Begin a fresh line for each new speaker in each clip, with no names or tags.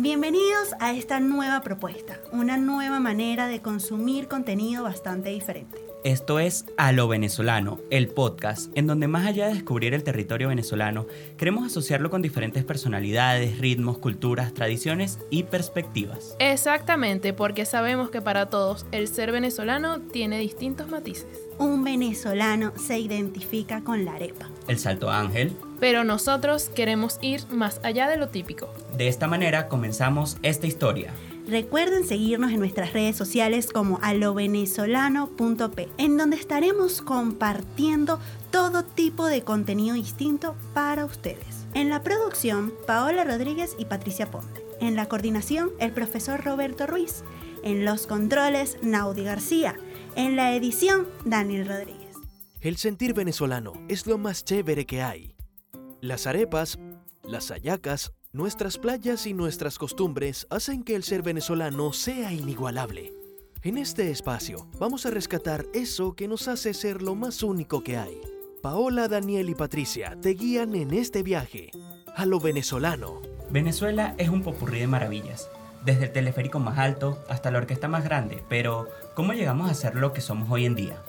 Bienvenidos a esta nueva propuesta, una nueva manera de consumir contenido bastante diferente.
Esto es A lo Venezolano, el podcast, en donde más allá de descubrir el territorio venezolano, queremos asociarlo con diferentes personalidades, ritmos, culturas, tradiciones y perspectivas.
Exactamente, porque sabemos que para todos el ser venezolano tiene distintos matices.
Un venezolano se identifica con la arepa.
El Salto Ángel.
Pero nosotros queremos ir más allá de lo típico.
De esta manera comenzamos esta historia.
Recuerden seguirnos en nuestras redes sociales como alovenezolano.p, en donde estaremos compartiendo todo tipo de contenido distinto para ustedes. En la producción, Paola Rodríguez y Patricia Ponte. En la coordinación, el profesor Roberto Ruiz. En los controles, Naudi García. En la edición, Daniel Rodríguez.
El sentir venezolano es lo más chévere que hay. Las arepas, las hallacas, Nuestras playas y nuestras costumbres hacen que el ser venezolano sea inigualable. En este espacio vamos a rescatar eso que nos hace ser lo más único que hay. Paola, Daniel y Patricia te guían en este viaje a lo venezolano.
Venezuela es un popurrí de maravillas, desde el teleférico más alto hasta la orquesta más grande, pero ¿cómo llegamos a ser lo que somos hoy en día?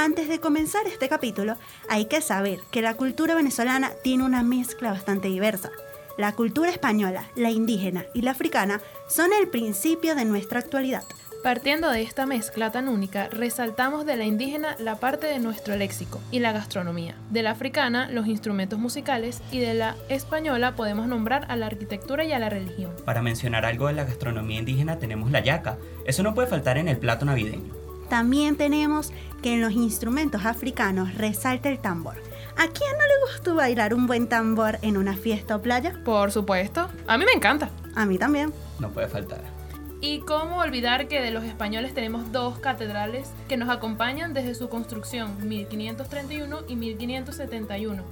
Antes de comenzar este capítulo, hay que saber que la cultura venezolana tiene una mezcla bastante diversa la cultura española, la indígena y la africana son el principio de nuestra actualidad.
Partiendo de esta mezcla tan única, resaltamos de la indígena la parte de nuestro léxico y la gastronomía, de la africana los instrumentos musicales y de la española podemos nombrar a la arquitectura y a la religión.
Para mencionar algo de la gastronomía indígena tenemos la yaca, eso no puede faltar en el plato navideño.
También tenemos que en los instrumentos africanos resalta el tambor, ¿A quién no le gustó bailar un buen tambor en una fiesta o playa?
Por supuesto. A mí me encanta.
A mí también.
No puede faltar.
¿Y cómo olvidar que de los españoles tenemos dos catedrales que nos acompañan desde su construcción 1531 y 1571?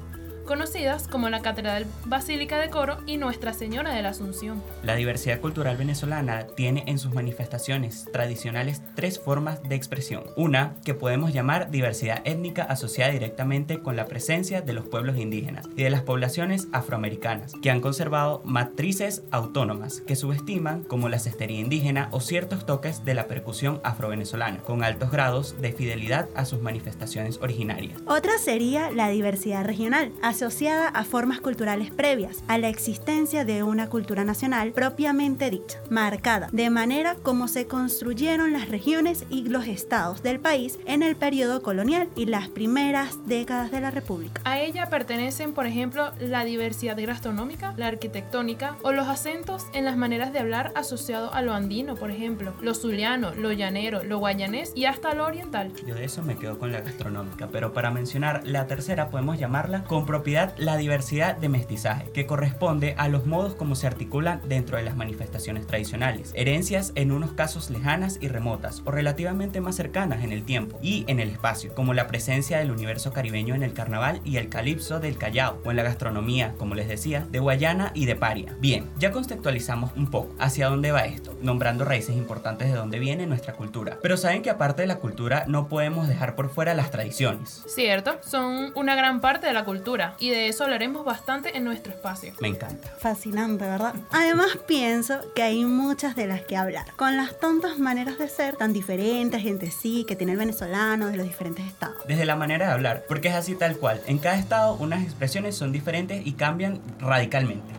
Conocidas como la Catedral Basílica de Coro y Nuestra Señora de la Asunción.
La diversidad cultural venezolana tiene en sus manifestaciones tradicionales tres formas de expresión. Una que podemos llamar diversidad étnica asociada directamente con la presencia de los pueblos indígenas y de las poblaciones afroamericanas, que han conservado matrices autónomas que subestiman como la cestería indígena o ciertos toques de la percusión afrovenezolana, con altos grados de fidelidad a sus manifestaciones originarias.
Otra sería la diversidad regional, asociada a formas culturales previas, a la existencia de una cultura nacional propiamente dicha, marcada de manera como se construyeron las regiones y los estados del país en el periodo colonial y las primeras décadas de la República.
A ella pertenecen, por ejemplo, la diversidad gastronómica, la arquitectónica o los acentos en las maneras de hablar asociado a lo andino, por ejemplo, lo zuliano, lo llanero, lo guayanés y hasta lo oriental.
Yo de eso me quedo con la gastronómica, pero para mencionar la tercera podemos llamarla con la diversidad de mestizaje, que corresponde a los modos como se articulan dentro de las manifestaciones tradicionales, herencias en unos casos lejanas y remotas o relativamente más cercanas en el tiempo y en el espacio, como la presencia del universo caribeño en el carnaval y el calipso del Callao, o en la gastronomía, como les decía, de Guayana y de Paria. Bien, ya conceptualizamos un poco hacia dónde va esto, nombrando raíces importantes de dónde viene nuestra cultura. Pero saben que aparte de la cultura no podemos dejar por fuera las tradiciones.
Cierto, son una gran parte de la cultura y de eso hablaremos bastante en nuestro espacio.
Me encanta.
Fascinante, ¿verdad? Además pienso que hay muchas de las que hablar, con las tantas maneras de ser tan diferentes entre sí que tiene el venezolano de los diferentes estados.
Desde la manera de hablar, porque es así tal cual. En cada estado unas expresiones son diferentes y cambian radicalmente.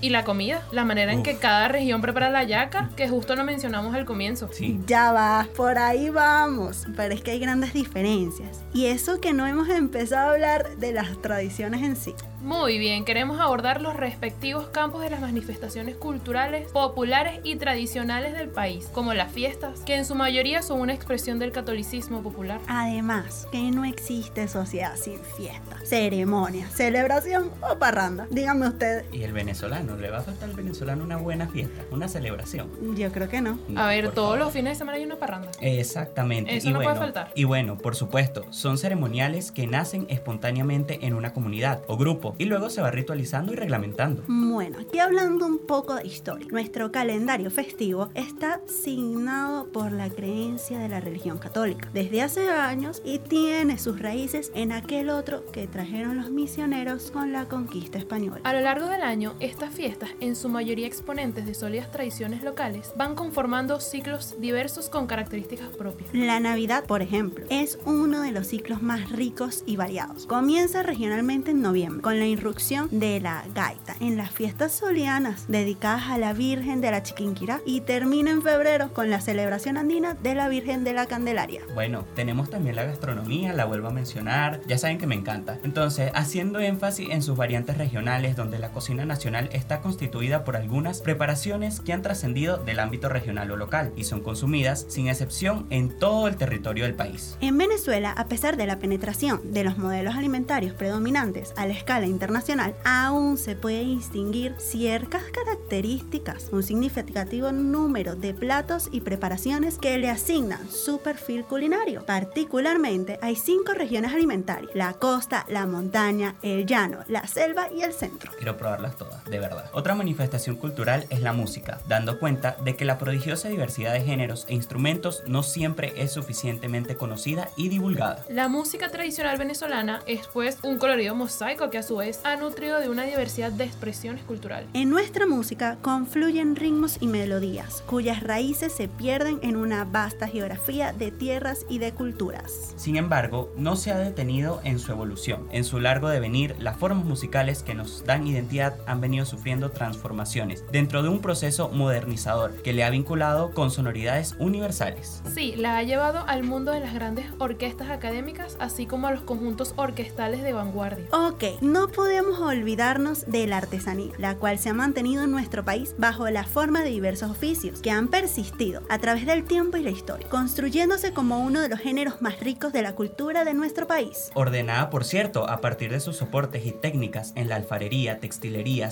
Y la comida, la manera en que cada región prepara la yaca, que justo lo mencionamos al comienzo.
Sí.
Ya va, por ahí vamos, pero es que hay grandes diferencias. Y eso que no hemos empezado a hablar de las tradiciones en sí.
Muy bien, queremos abordar los respectivos campos de las manifestaciones culturales, populares y tradicionales del país, como las fiestas, que en su mayoría son una expresión del catolicismo popular.
Además, que no existe sociedad sin fiesta, ceremonia, celebración o parranda. Díganme ustedes.
¿Y el venezolano? ¿Le va a faltar al venezolano una buena fiesta, una celebración?
Yo creo que no.
a ver, todos los fines de semana hay una parranda.
Exactamente.
Eso no puede faltar.
Y bueno, por supuesto, son ceremoniales que nacen espontáneamente en una comunidad o grupo tiempo y luego se va ritualizando y reglamentando.
Bueno, aquí hablando un poco de historia, nuestro calendario festivo está signado por la creencia de la religión católica desde hace años y tiene sus raíces en aquel otro que trajeron los misioneros con la conquista española.
A lo largo del año, estas fiestas, en su mayoría exponentes de sólidas tradiciones locales, van conformando ciclos diversos con características propias.
La Navidad, por ejemplo, es uno de los ciclos más ricos y variados. Comienza regionalmente en noviembre con la irrupción de la gaita en las fiestas solianas dedicadas a la Virgen de la Chiquinquirá y termina en febrero con la celebración andina de la Virgen de la Candelaria.
Bueno, tenemos también la gastronomía, la vuelvo a mencionar, ya saben que me encanta. Entonces, haciendo énfasis en sus variantes regionales donde la cocina nacional está constituida por algunas preparaciones que han trascendido del ámbito regional o local y son consumidas sin excepción en todo el territorio del país.
En Venezuela, a pesar de la penetración de los modelos alimentarios predominantes a la escala internacional, aún se puede distinguir ciertas características, un significativo número de platos y preparaciones que le asignan su perfil culinario. Particularmente, hay cinco regiones alimentarias, la costa, la montaña, el llano, la selva y el centro.
Quiero probarlas todas, de verdad. Otra manifestación cultural es la música, dando cuenta de que la prodigiosa diversidad de géneros e instrumentos no siempre es suficientemente conocida y divulgada.
La música tradicional venezolana es pues un colorido mosaico que a su vez ha nutrido de una diversidad de expresiones culturales.
En nuestra música confluyen ritmos y melodías, cuyas raíces se pierden en una vasta geografía de tierras y de culturas.
Sin embargo, no se ha detenido en su evolución. En su largo devenir, las formas musicales que nos dan identidad han venido sufriendo transformaciones dentro de un proceso modernizador que le ha vinculado con sonoridades universales.
Sí, la ha llevado al mundo de las grandes orquestas académicas, así como a los conjuntos orquestales de vanguardia.
Ok, no podemos olvidarnos de la artesanía, la cual se ha mantenido en nuestro país bajo la forma de diversos oficios que han persistido a través del tiempo y la historia, construyéndose como uno de los géneros más ricos de la cultura de nuestro país.
Ordenada, por cierto, a partir de sus soportes y técnicas en la alfarería, textilería,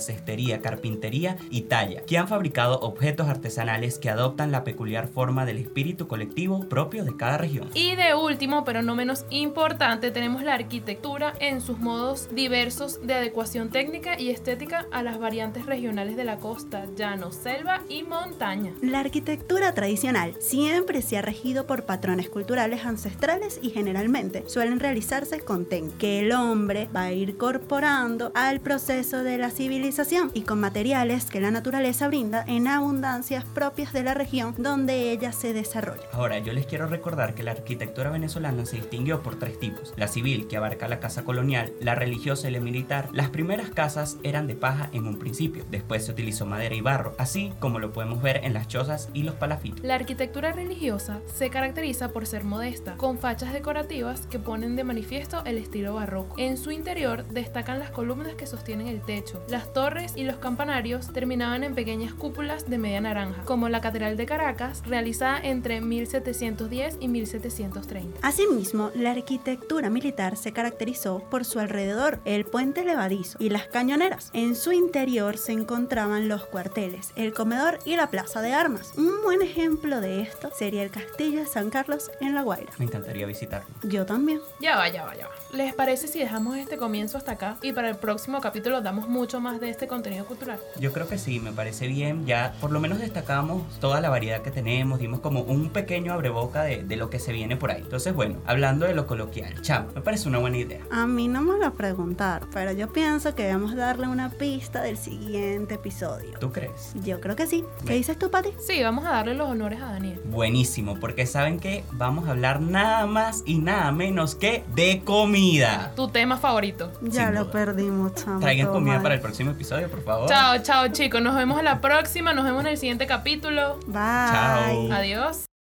carpintería y talla, que han fabricado objetos artesanales que adoptan la peculiar forma del espíritu colectivo propio de cada región.
Y de último, pero no menos importante, tenemos la arquitectura en sus modos diversos de adecuación técnica y estética a las variantes regionales de la costa, llano, selva y montaña.
La arquitectura tradicional siempre se ha regido por patrones culturales ancestrales y generalmente suelen realizarse con técnica que el hombre va a ir incorporando al proceso de la civilización y con materiales que la naturaleza brinda en abundancias propias de la región donde ella se desarrolla.
Ahora, yo les quiero recordar que la arquitectura venezolana se distinguió por tres tipos. La civil, que abarca la casa colonial, la religiosa y la militar. Las primeras casas eran de paja en un principio, después se utilizó madera y barro, así como lo podemos ver en las chozas y los palafitos.
La arquitectura religiosa se caracteriza por ser modesta, con fachas decorativas que ponen de manifiesto el estilo barroco. En su interior destacan las columnas que sostienen el techo. Las torres y los campanarios terminaban en pequeñas cúpulas de media naranja, como la Catedral de Caracas, realizada entre 1710 y 1730.
Asimismo, la arquitectura militar se caracterizó por su alrededor, el puente levadizo y las cañoneras. En su interior se encontraban los cuarteles, el comedor y la plaza de armas. Un buen ejemplo de esto sería el castillo de San Carlos en La Guaira.
Me encantaría visitarlo.
Yo también.
Ya va, ya va, ya va. ¿Les parece si dejamos este comienzo hasta acá y para el próximo capítulo damos mucho más de este contenido cultural?
Yo creo que sí, me parece bien. Ya por lo menos destacamos toda la variedad que tenemos, dimos como un pequeño abreboca de, de lo que se viene por ahí. Entonces, bueno, hablando de lo coloquial, cham, me parece una buena idea.
A mí no me lo preguntar, pero yo pienso que debemos darle una pista del siguiente episodio.
¿Tú crees?
Yo creo que sí. ¿Qué dices tú, Pati?
Sí, vamos a darle los honores a Daniel.
Buenísimo, porque saben que vamos a hablar nada más y nada menos que de comida.
Tu tema favorito.
Ya
Sin
lo
duda.
perdimos, chamo.
Traigan comida
mal.
para el próximo episodio, por favor.
Chao, chao chicos. Nos vemos en la próxima. Nos vemos en el siguiente capítulo.
Bye.
Chao.
Adiós.